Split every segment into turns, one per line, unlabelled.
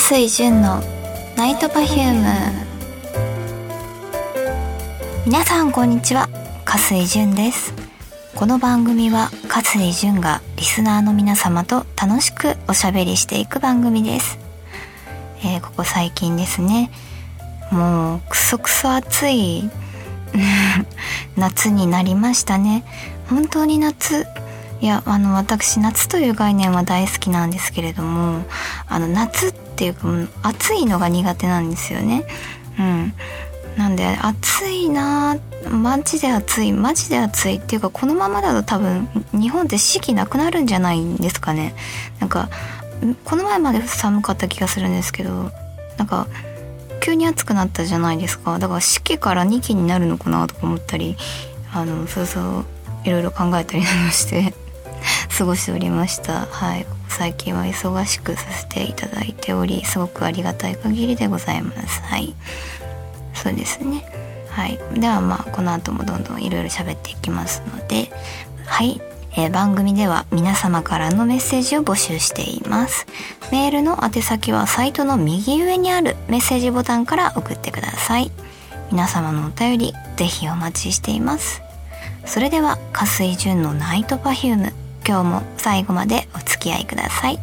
加水純のナイトパフューム。皆さんこんにちは。加水純です。この番組は加水純がリスナーの皆様と楽しくおしゃべりしていく番組です、えー、ここ最近ですね。もうクソクソ暑い夏になりましたね。本当に夏。いやあの私夏という概念は大好きなんですけれどもあの夏っていうか暑いのが苦手なんですよね。うん。なんで暑いなマジで暑いマジで暑いっていうかこのままだと多分日本って四季なくなるんじゃないんですかね。なんかこの前まで寒かった気がするんですけどなんか急に暑くなったじゃないですか。だから四季から2期になるのかなとか思ったりあのそうそういろいろ考えたりなんかして過ごしておりました。はい。最近は忙しくさせていただいておりすごくありがたい限りでございます。はい。そうですね。はい。ではまあこの後もどんどんいろいろ喋っていきますのではい。えー、番組では皆様からのメッセージを募集しています。メールの宛先はサイトの右上にあるメッセージボタンから送ってください。皆様のお便りぜひお待ちしています。それでは加水純のナイトパフューム。今日も最後までお付き合いください。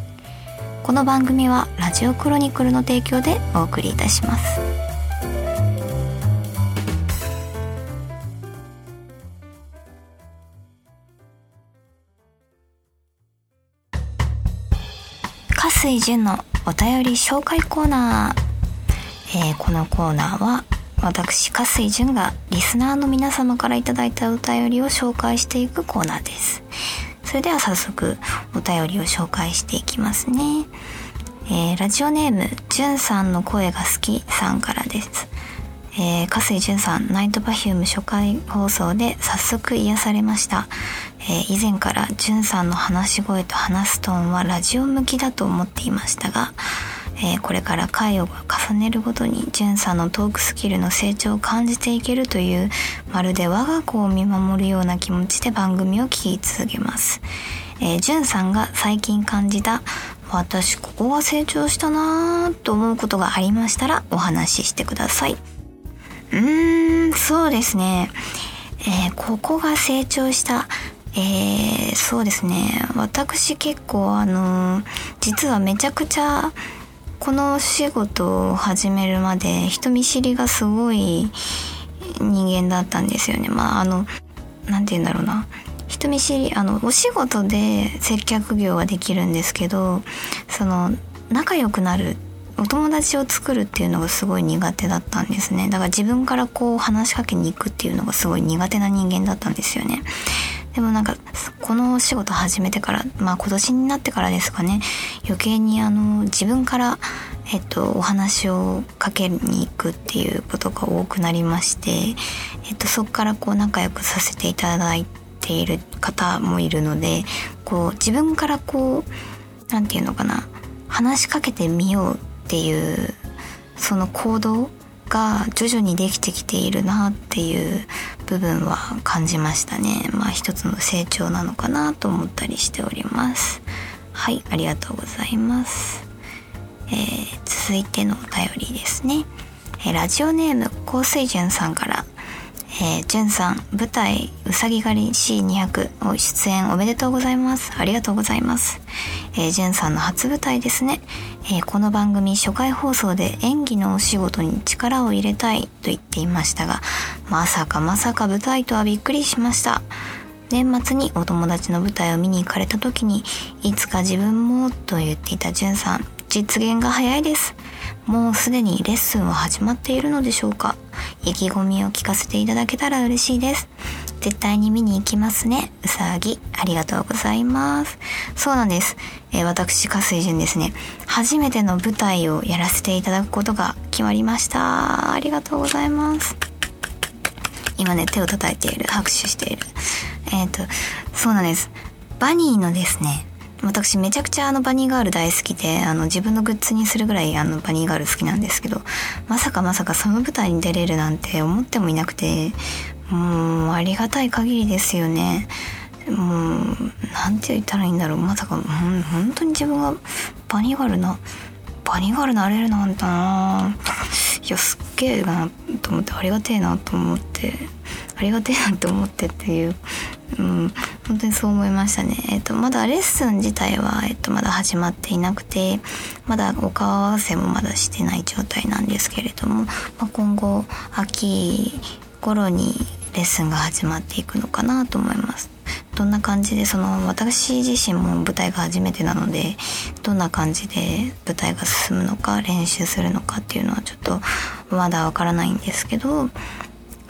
この番組はラジオクロニクルの提供でお送りいたします。加水純のお便り紹介コーナー、えー、このコーナーは私加水純がリスナーの皆様から頂いたお便りを紹介していくコーナーです。それでは早速お便りを紹介していきますね。えー、ラジオネーム、じゅんさんの声が好きさんからです。えー、加水純さん、ナイトパフューム初回放送で早速癒されました。えー、以前から純さんの話し声と話すトーンはラジオ向きだと思っていましたが、えー、これから回を重ねるごとにんさんのトークスキルの成長を感じていけるというまるで我が子を見守るような気持ちで番組を聞き続けます。えー、んさんが最近感じた私ここが成長したなぁと思うことがありましたらお話ししてください。うーん、そうですね。えー、ここが成長した。えー、そうですね。私結構あのー、実はめちゃくちゃこの仕事を始めるまで人見知りがすごい人間だったんですよね。まああの、なんて言うんだろうな。人見知り、あの、お仕事で接客業はできるんですけど、その、仲良くなる、お友達を作るっていうのがすごい苦手だったんですね。だから自分からこう話しかけに行くっていうのがすごい苦手な人間だったんですよね。でもなんかこのお仕事始めてからまあ今年になってからですかね。余計にあの自分からえっとお話をかけに行くっていうことが多くなりましてえっとそこからこう仲良くさせていただいている方もいるのでこう自分からこう何て言うのかな。話しかけてみようっていうその行動が徐々にできてきているなっていう部分は感じましたね。まあ一つの成長なのかなと思ったりしております。はいありがとうございます。えー、続いてのお便りですね、えー、ラジオネーム香水潤さんから。えー、じゅんさん、舞台、うさぎ狩り C200 を出演おめでとうございます。ありがとうございます。えー、じゅんさんの初舞台ですね。えー、この番組初回放送で演技のお仕事に力を入れたいと言っていましたが、まさかまさか舞台とはびっくりしました。年末にお友達の舞台を見に行かれた時に、いつか自分もと言っていたじゅんさん、実現が早いです。もうすでにレッスンは始まっているのでしょうか意気込みを聞かせていただけたら嬉しいです。絶対に見に行きますね。うさぎ、ありがとうございます。そうなんです。えー、私、加水淳ですね。初めての舞台をやらせていただくことが決まりました。ありがとうございます。今ね、手を叩いている。拍手している。えっ、ー、と、そうなんです。バニーのですね、私めちゃくちゃあのバニーガール大好きであの自分のグッズにするぐらいあのバニーガール好きなんですけどまさかまさかその舞台に出れるなんて思ってもいなくてもうありがたい限りですよね。もうなんて言ったらいいんだろう。まさかほん本当に自分がバニーガールなバニーガールなれるなんだな。いやすっげえなと思ってありがてえなと思ってありがてえなと思ってっていう、うん、本当にそう思いましたね。えっと、まだレッスン自体は、えっと、まだ始まっていなくて、まだお顔合わせもまだしてない状態なんですけれども、まあ、今後、秋頃にレッスンが始まっていくのかなと思います。どんな感じでその私自身も舞台が初めてなのでどんな感じで舞台が進むのか練習するのかっていうのはちょっとまだわからないんですけど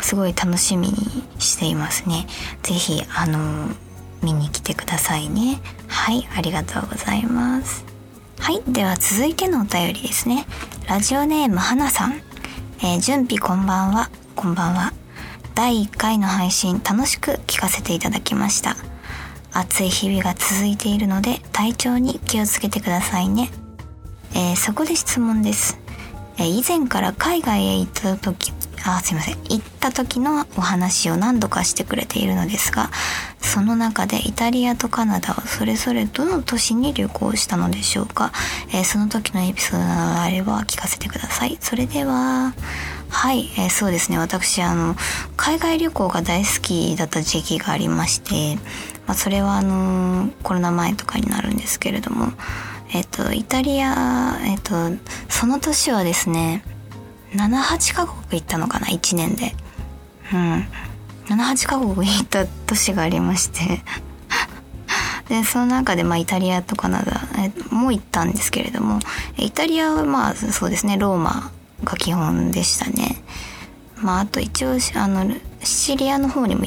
すごい楽しみにしていますね。ぜひあの見に来てくださいね。はい、ありがとうございます。はい、では続いてのお便りですね。ラジオネームはなさん。えー、準備こんばんは。こんばんは。第1回の配信楽しく聞かせていただきました暑い日々が続いているので体調に気をつけてくださいね、えー、そこで質問です、えー、以前から海外へ行った時あすいません。行った時のお話を何度かしてくれているのですがその中でイタリアとカナダはそれぞれどの都市に旅行したのでしょうか、えー、その時のエピソードがあれば聞かせてください。それでははい、えー、そうですね。私あの海外旅行が大好きだった時期がありまして、まあ、それはあのコロナ前とかになるんですけれどもえっ、とイタリアえっ、とその年はですね78カ国行ったのかな1年でうん78カ国行った年がありましてでその中でまあイタリアとカナダも行ったんですけれどもイタリアはまあそうですねローマが基本でしたね。まああと一応あのシチリアの方にも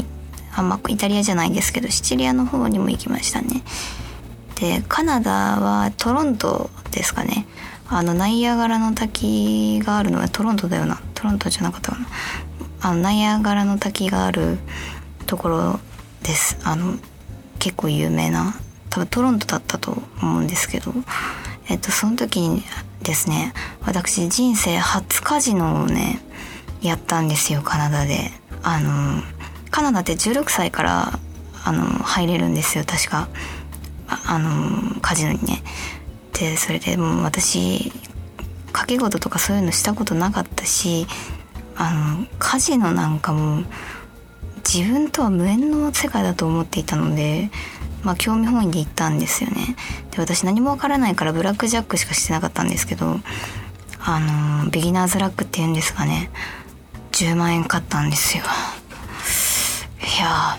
あんまイタリアじゃないですけどシチリアの方にも行きましたね。でカナダはトロントですかね。あのナイアガラの滝があるのはトロントだよな。トロントじゃなかったかな。あのナイアガラの滝があるところです。あの結構有名な。多分トロントだったと思うんですけど。えっとその時にですね私人生初カジノをねやったんですよカナダで。あのカナダって16歳からあの入れるんですよ確か。あのカジノにね。でそれでもう私掛け事とかそういうのしたことなかったしあのカジノなんかも自分とは無縁の世界だと思っていたのでまあ、興味本位で行ったんですよね。で私何もわからないからブラックジャックしかしてなかったんですけどあのビギナーズラックっていうんですかね。10万円買ったんですよ。いや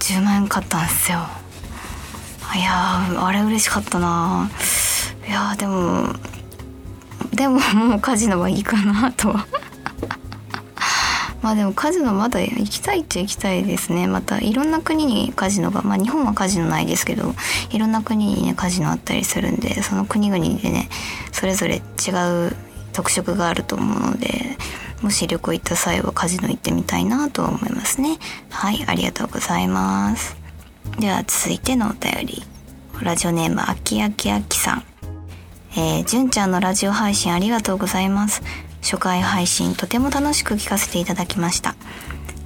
10万円買ったんですよ。いやあれ嬉しかったな。いやでもでももうカジノはいいかなと。は まあでもカジノまだ行きたいっちゃ行きたいですね。またいろんな国にカジノがまあ日本はカジノないですけどいろんな国にねカジノあったりするんでその国々でねそれぞれ違う特色があると思うのでもし旅行行った際はカジノ行ってみたいなと思いますね。はいありがとうございます。では続いてのお便り。ラジオネームあきあきあきさん。えー、純ちゃんのラジオ配信ありがとうございます初回配信とても楽しく聞かせていただきました。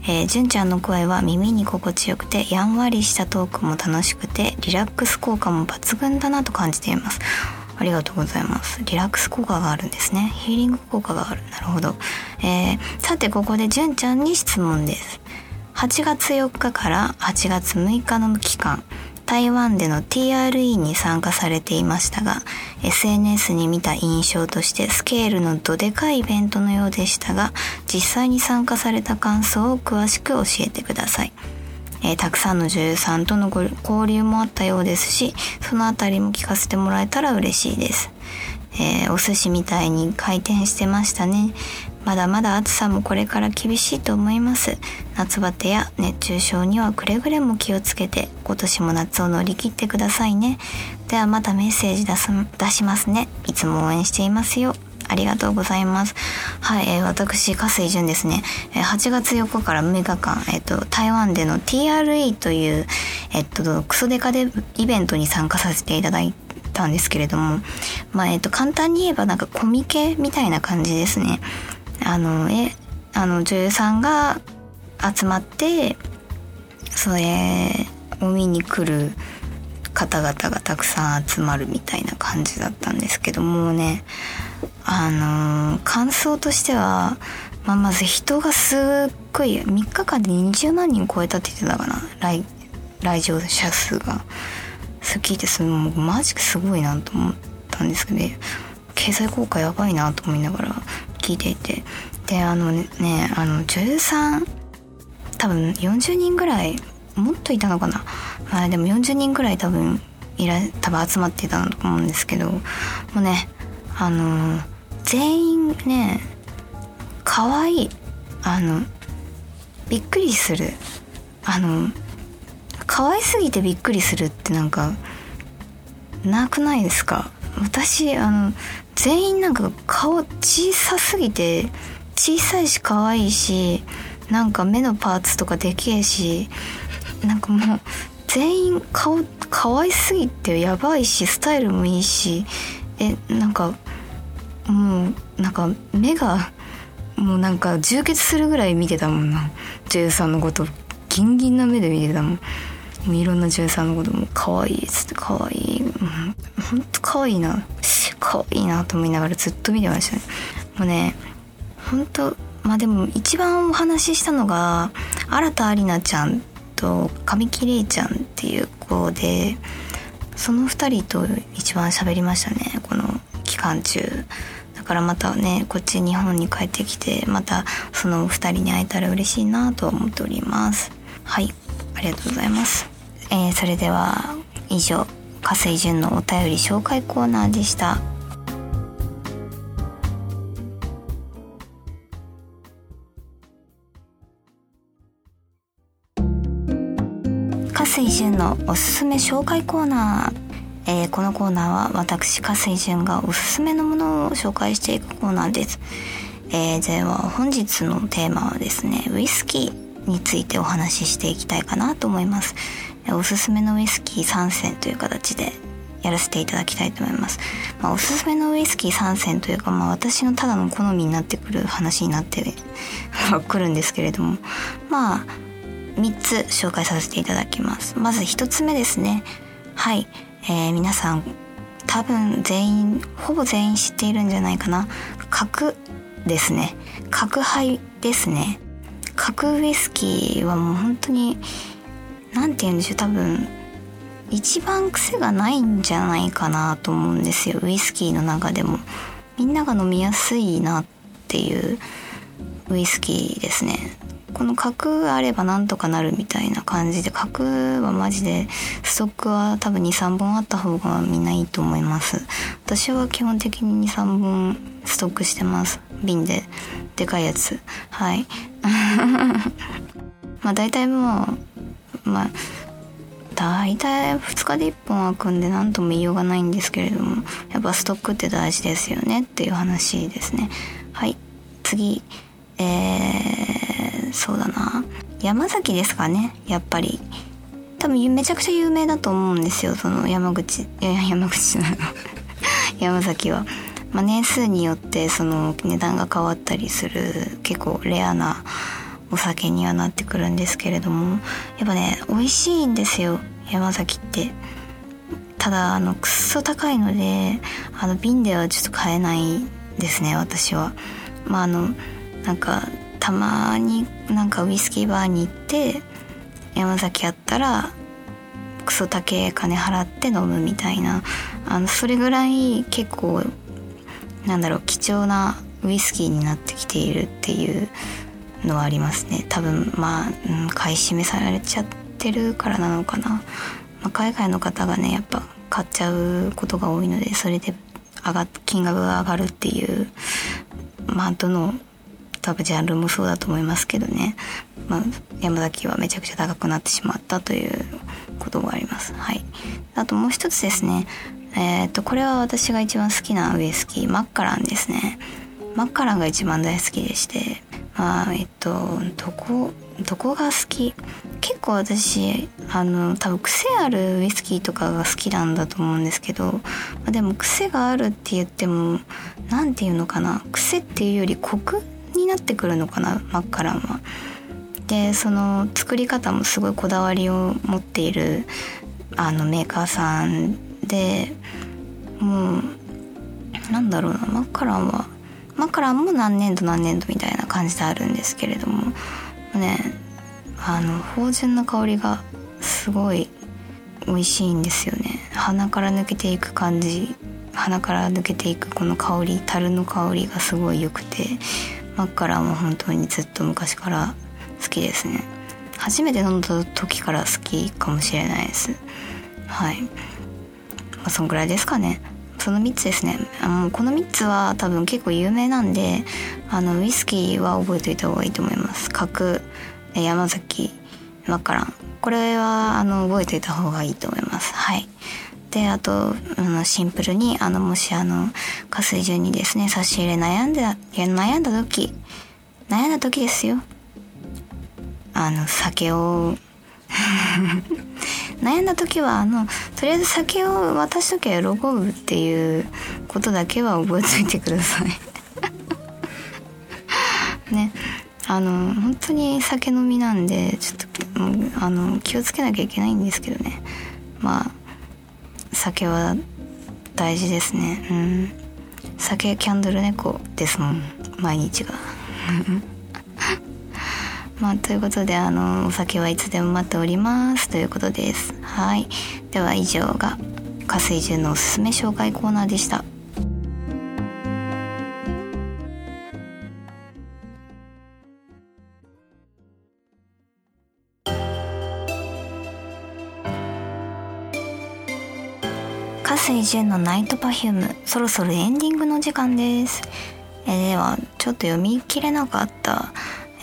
えー、純ちゃんの声は耳に心地よくてやんわりしたトークも楽しくてリラックス効果も抜群だなと感じています。ありがとうございます。リラックス効果があるんですね。ヒーリング効果がある。なるほど。えー、さてここで純ちゃんに質問です。8月4日から8月6日の期間、台湾での TRE に参加されていましたが SNS に見た印象としてスケールのどでかいイベントのようでしたが実際に参加された感想を詳しく教えてください、えー、たくさんの女優さんとの交流もあったようですしそのあたりも聞かせてもらえたら嬉しいですえー、お寿司みたいに回転してましたね。まだまだ暑さもこれから厳しいと思います。夏バテや熱中症にはくれぐれも気をつけて、今年も夏を乗り切ってくださいね。ではまたメッセージ出す出しますね。いつも応援していますよ。ありがとうございます。はい、えー、私、加水淳ですね。えー、8月4日から6日間、えっ、ー、と、台湾での TRE という、えっ、と、クソデカでイベントに参加させていただい、たんですけれども、まあ、えっと、簡単に言えばなんかコミケみたいな感じですね。あの、え、あの、女優さんが集まって、それを見に来る方々がたくさん集まるみたいな感じだったんですけどもうね。あの、感想としては、まあ、まず人がすっごい3日間で20万人超えたって言ってたかな。来来場者数が。それ聞いてそれもうマジすごいなと思ったんですけど、ね、経済効果やばいなと思いながら聞いていて。であのねあの女優さん多分40人ぐらいもっといたのかな、まあ、でも40人ぐらい多分いら多分集まっていたと思うんですけど。もうねあの全員ね可愛いあのびっくりする。あの可愛すぎてびっくりするってなんかなくないですか？私あの全員なんか顔小さすぎて小さいし可愛いしなんか目のパーツとかでけえしなんかもう全員顔可愛すぎてやばいしスタイルもいいしえなんかもうなんか目がもうなんか充血するぐらい見てたもんな。女優さんのこと。ギンギンな目で見てたもん。もういろんな女優さんのことも可愛いっつって可愛い。うんほんと可愛いな。可愛いなと思いながらずっと見てましたね。もうね本当まあでも一番お話ししたのが新田里奈ちゃんと神木玲ちゃんっていう子でその2人と一番喋りましたねこの期間中。だからまたねこっち日本に帰ってきてまたその2人に会えたら嬉しいなと思っております。はいありがとうございます、えー、それでは以上。加水純のお便り紹介コーナーでした。加水純のおすすめ紹介コーナー、えー、このコーナーは私加水純がおすすめのものを紹介していくコーナーです、えー、では本日のテーマはですねウイスキーについてお話ししていきたいかなと思います。おすすめのウイスキー3選という形でやらせていただきたいと思います、まあ、おすすめのウイスキー3選というか、まあ、私のただの好みになってくる話になって くるんですけれども。まあ3つ紹介させていただきます。まず1つ目ですね。はい、えー、皆さん多分全員ほぼ全員知っているんじゃないかな。角ですね。角杯ですね。角ウイスキーはもう本当に何て言うんでしょう多分。一番癖がないんじゃないかなと思うんですよ。ウイスキーの中でも。みんなが飲みやすいなっていう。ウイスキーですね。この角あればなんとかなるみたいな感じで。角はマジでストックは多分23本あった方がみんないいと思います。私は基本的に23本ストックしてます。瓶で。でかいやつ。はい。まあ大体もうまあ大体2日で1本開くんで何とも言いようがないんですけれどもやっぱストックって大事ですよねっていう話ですね。はい次。えー、そうだな。山崎ですかねやっぱり。多分めちゃくちゃ有名だと思うんですよその山口いや山口なの。山崎は、まあ、年数によってその値段が変わったりする結構レアなお酒にはなってくるんですけれどもやっぱね美味しいんですよ山崎って。ただあのくっそ高いのであの瓶ではちょっと買えないですね私は。まああのなんかたまになんかウイスキーバーに行って山崎やったらクソ高え金払って飲むみたいな。あのそれぐらい結構なんだろう貴重なウイスキーになってきているっていうのはありますね。多分まあ、うん、買い占めされちゃってるからなのかな、まあ、海外の方がねやっぱ買っちゃうことが多いのでそれで上が金額が上がるっていうまあどの多分ジャンルもそうだと思いますけどね、まあ、山崎はめちゃくちゃ高くなってしまったということがあります。はい、あともう一つですね。えっ、とこれは私が一番好きなウイスキーマッカランですね。マッカランが一番大好きでしてまあえっとどこどこが好き？結構私あの多分癖あるウイスキーとかが好きなんだと思うんですけど、まあ、でも癖があるって言っても何て言うのかな？癖っていうよりコクになってくるのかな？マッカランは。でその作り方もすごいこだわりを持っているあのメーカーさんでもうなんだろうな？マッカランはマカランも何年度何年度みたいな感じであるんですけれどもねあの芳醇な香りがすごい美味しいんですよね。鼻から抜けていく感じ鼻から抜けていくこの香り樽の香りがすごい良くてマッカランは本当にずっと昔から好きですね。初めて飲んだ時から好きかもしれないです。はい。まあそんぐらいですかね。その3つですね。あのこの3つは多分結構有名なんであのウイスキーは覚えておいた方がいいと思います。角山崎マカランこれはあの覚えておいた方がいいと思います。はい。であとあのシンプルにあのもしあの加水順にですね差し入れ悩んで悩んだ時悩んだ時ですよ。あの酒を 悩んだ時はあのとりあえず酒を渡しときゃ喜ぶっていうことだけは覚えといてください。ね。あの本当に酒飲みなんでちょっとあの気をつけなきゃいけないんですけどね。まあ酒は大事ですね。うん。酒キャンドル猫ですもん。毎日が。まあということであのお酒はいつでも待っておりますということです。はい。では以上が加水純のおすすめ紹介コーナーでした。加水純のナイトパフュームそろそろエンディングの時間です。え、ではちょっと読み切れなかった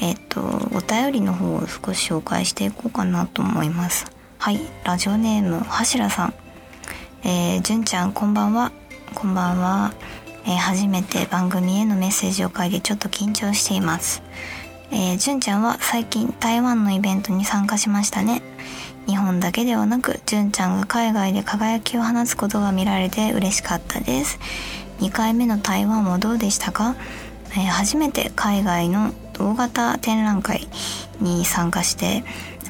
えっ、とお便りの方を少し紹介していこうかなと思います。はいラジオネーム柱さん。えー、純ちゃんこんばんは。こんばんは、えー、初めて番組へのメッセージを書いてちょっと緊張しています。えー、純ちゃんは最近台湾のイベントに参加しましたね。日本だけではなく純ちゃんが海外で輝きを放つことが見られて嬉しかったです。2回目の台湾はどうでしたか、えー、初めて海外の大型展覧会に参加して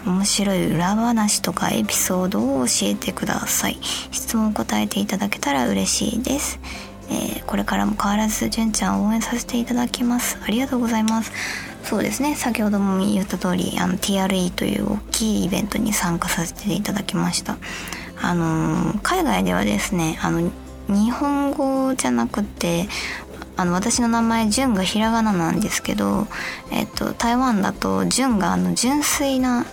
面白い裏話とかエピソードを教えてください。質問を答えていただけたら嬉しいです、えー、これからも変わらず純ちゃんを応援させていただきます。ありがとうございます。そうですね。先ほども言った通りあの TRE という大きいイベントに参加させていただきました。あの海外ではですねあの日本語じゃなくてあの私の名前純がひらがななんですけど、えっと、台湾だと純があの純粋な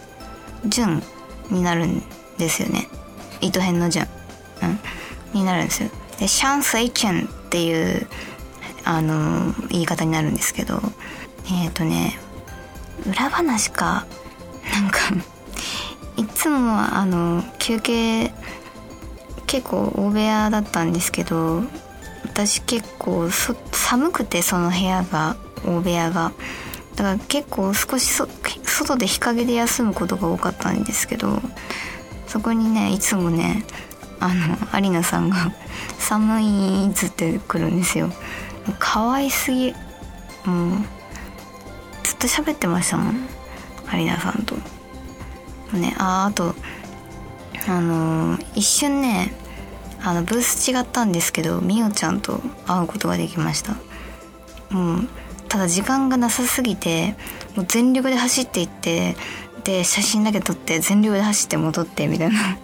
純になるんですよね。糸編の純、うん、になるんですよ。でシャンスイチェンっていうあの言い方になるんですけどえっ、とね裏話かなんかいつもあの休憩結構大部屋だったんですけど私結構寒くてその部屋が大部屋が。だから結構少し外で日陰で休むことが多かったんですけどそこにねいつもねあのアリナさんが「寒い」っつってくるんですよ。可愛すぎもうずっと喋ってましたもんアリナさんと。ねああとあのー、一瞬ねあのブース違ったんですけどみおちゃんと会うことができました。もうただ時間がなさすぎてもう全力で走っていってで写真だけ撮って全力で走って戻ってみたいな。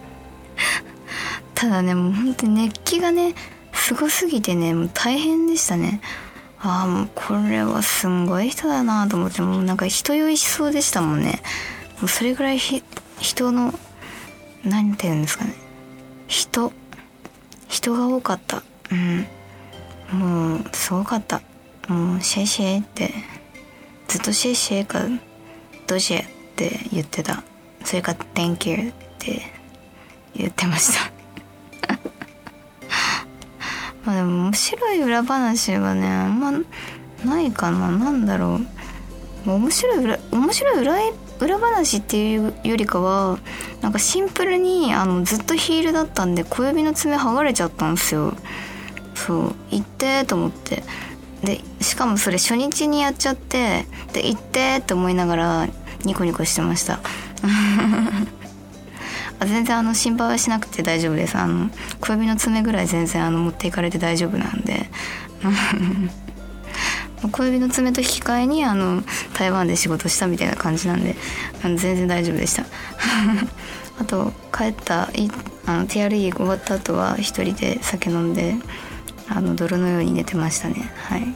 ただねもうほんと熱気がねすごすぎてねもう大変でしたね。ああもうこれはすんごい人だなと思ってもうなんか人酔いしそうでしたもんね。もうそれぐらい人の何て言うんですかね。人人が多かった。うん。もうすごかった。もうシェイシェイってずっとシェイシェイかドジェって言ってた。それか Thank you って言ってました。まあでも面白い裏話はねあんまないかな。なんだろう。面白い裏面白い裏裏話っていうよりかはなんかシンプルにあのずっとヒールだったんで小指の爪剥がれちゃったんですよ。そう。行ってと思って。でしかもそれ初日にやっちゃってで行ってって思いながらニコニコしてました。あ全然あの心配はしなくて大丈夫です。あの小指の爪ぐらい全然あの持っていかれて大丈夫なんで。小指の爪と引き換えにあの台湾で仕事したみたいな感じなんであの全然大丈夫でした。あと帰ったいあの TRE 終わった後は一人で酒飲んであの泥のように寝てましたね。はい。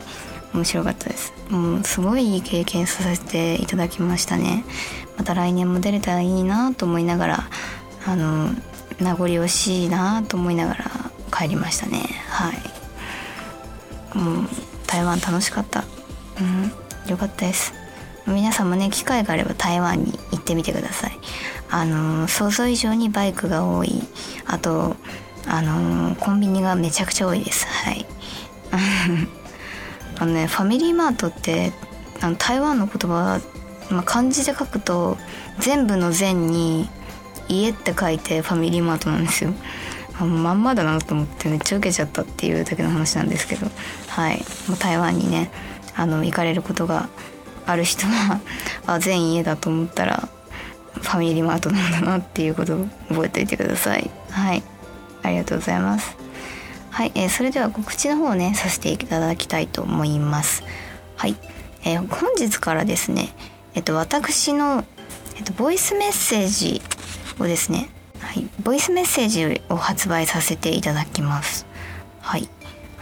面白かったです。もうすごいいい経験させていただきましたね。また来年も出れたらいいなと思いながらあの名残惜しいなと思いながら帰りましたね。はい。もう台湾楽しかった。うん。よかったです。皆さんもね機会があれば台湾に行ってみてください。あの想像以上にバイクが多い。あとあのコンビニがめちゃくちゃ多いです。はい。あのねファミリーマートってあの台湾の言葉、まあ、漢字で書くと全部の全に家って書いてファミリーマートなんですよ。あまんまだなと思ってめっちゃ受けちゃったっていうだけの話なんですけどはい。もう台湾にねあの行かれることがある人は あ全家だと思ったらファミリーマートなんだなっていうことを覚えておいてください。はい。ありがとうございます。はい、えー、それでは告知の方をねさせていただきたいと思います。はい、えー、本日からですねえっと私の、えっと、ボイスメッセージをですねはい、ボイスメッセージを発売させていただきます。はい。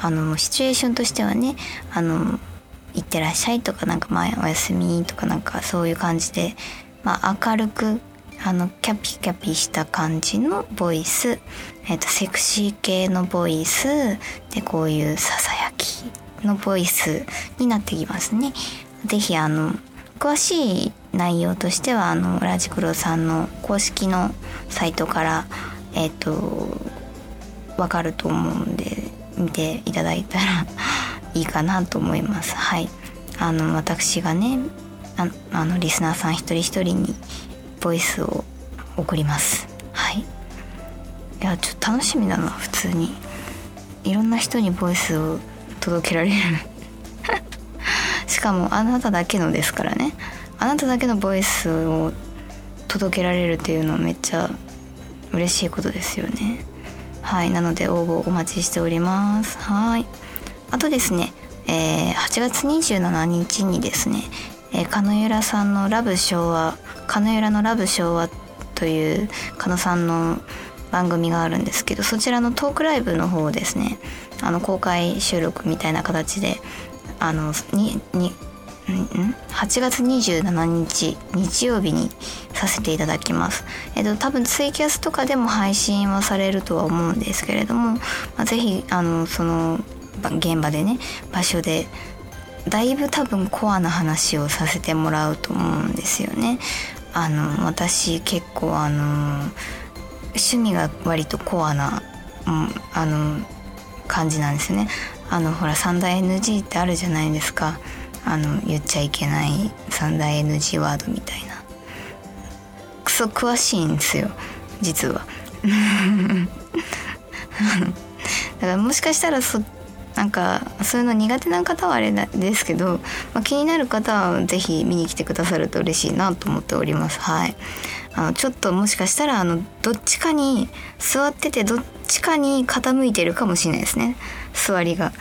あのシチュエーションとしてはねあの「いってらっしゃい」とかなんか「まあ、おやすみ」とかなんかそういう感じで、まあ、明るくあのキャピキャピした感じのボイス、えーと、セクシー系のボイスでこういうささやきのボイスになってきますね。ぜひあの詳しい内容としてはあのラジクロさんの公式のサイトからえっ、とわかると思うんで見ていただいたら いいかなと思います。はい、あの私がねああのリスナーさん一人一人にボイスを送ります。はい。いやちょっと楽しみだな普通に。いろんな人にボイスを届けられる。しかもあなただけのですからね。あなただけのボイスを届けられるっていうのはめっちゃ嬉しいことですよね。はい。なので応募お待ちしております。はい。あとですね、えー、8月27日にですねえー、カゆらさんの「ラブ昭和」「カノユラのラブ昭和」という狩野さんの番組があるんですけどそちらのトークライブの方をですねあの公開収録みたいな形であのにに8月27日日曜日にさせていただきます。えっと多分ツイキャスとかでも配信はされるとは思うんですけれども、まあ、ぜひあのその現場でね場所でだいぶ多分コアな話をさせてもらうと思うんですよね。あの私結構あの趣味が割とコアな、うん、あの感じなんですね。あのほら三大 NG ってあるじゃないですか。あの言っちゃいけない三大 NG ワードみたいな。クソ詳しいんですよ実は。だからもしかしたらそなんかそういうの苦手な方はあれですけど、まあ、気になる方は是非見に来てくださると嬉しいなと思っておりますはいあのちょっともしかしたらあのどっちかに座っててどっちかに傾いてるかもしれないですね座りが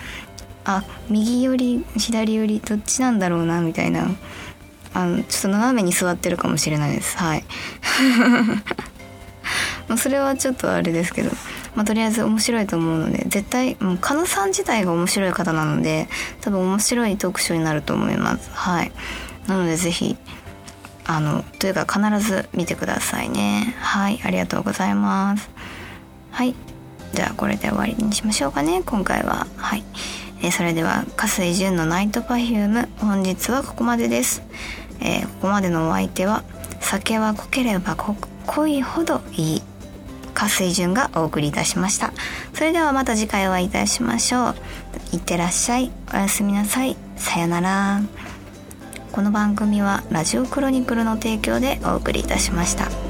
あ右より左よりどっちなんだろうなみたいな。あのちょっと斜めに座ってるかもしれないです。はい。まあそれはちょっとあれですけど。まあ、とりあえず面白いと思うので絶対もう狩野さん自体が面白い方なので多分面白いトークショーになると思います。はい。なのでぜひあのというか必ず見てくださいね。はい。ありがとうございます。はい。じゃあこれで終わりにしましょうかね今回は。はい、えー、それでは加水純のナイトパフューム本日はここまでです、えー、ここまでのお相手は酒は濃ければ濃いほどいい加水純がお送りいたしました。それではまた次回お会いいたしましょう。いってらっしゃい。おやすみなさい。さよなら。この番組はラジオクロニクルの提供でお送りいたしました。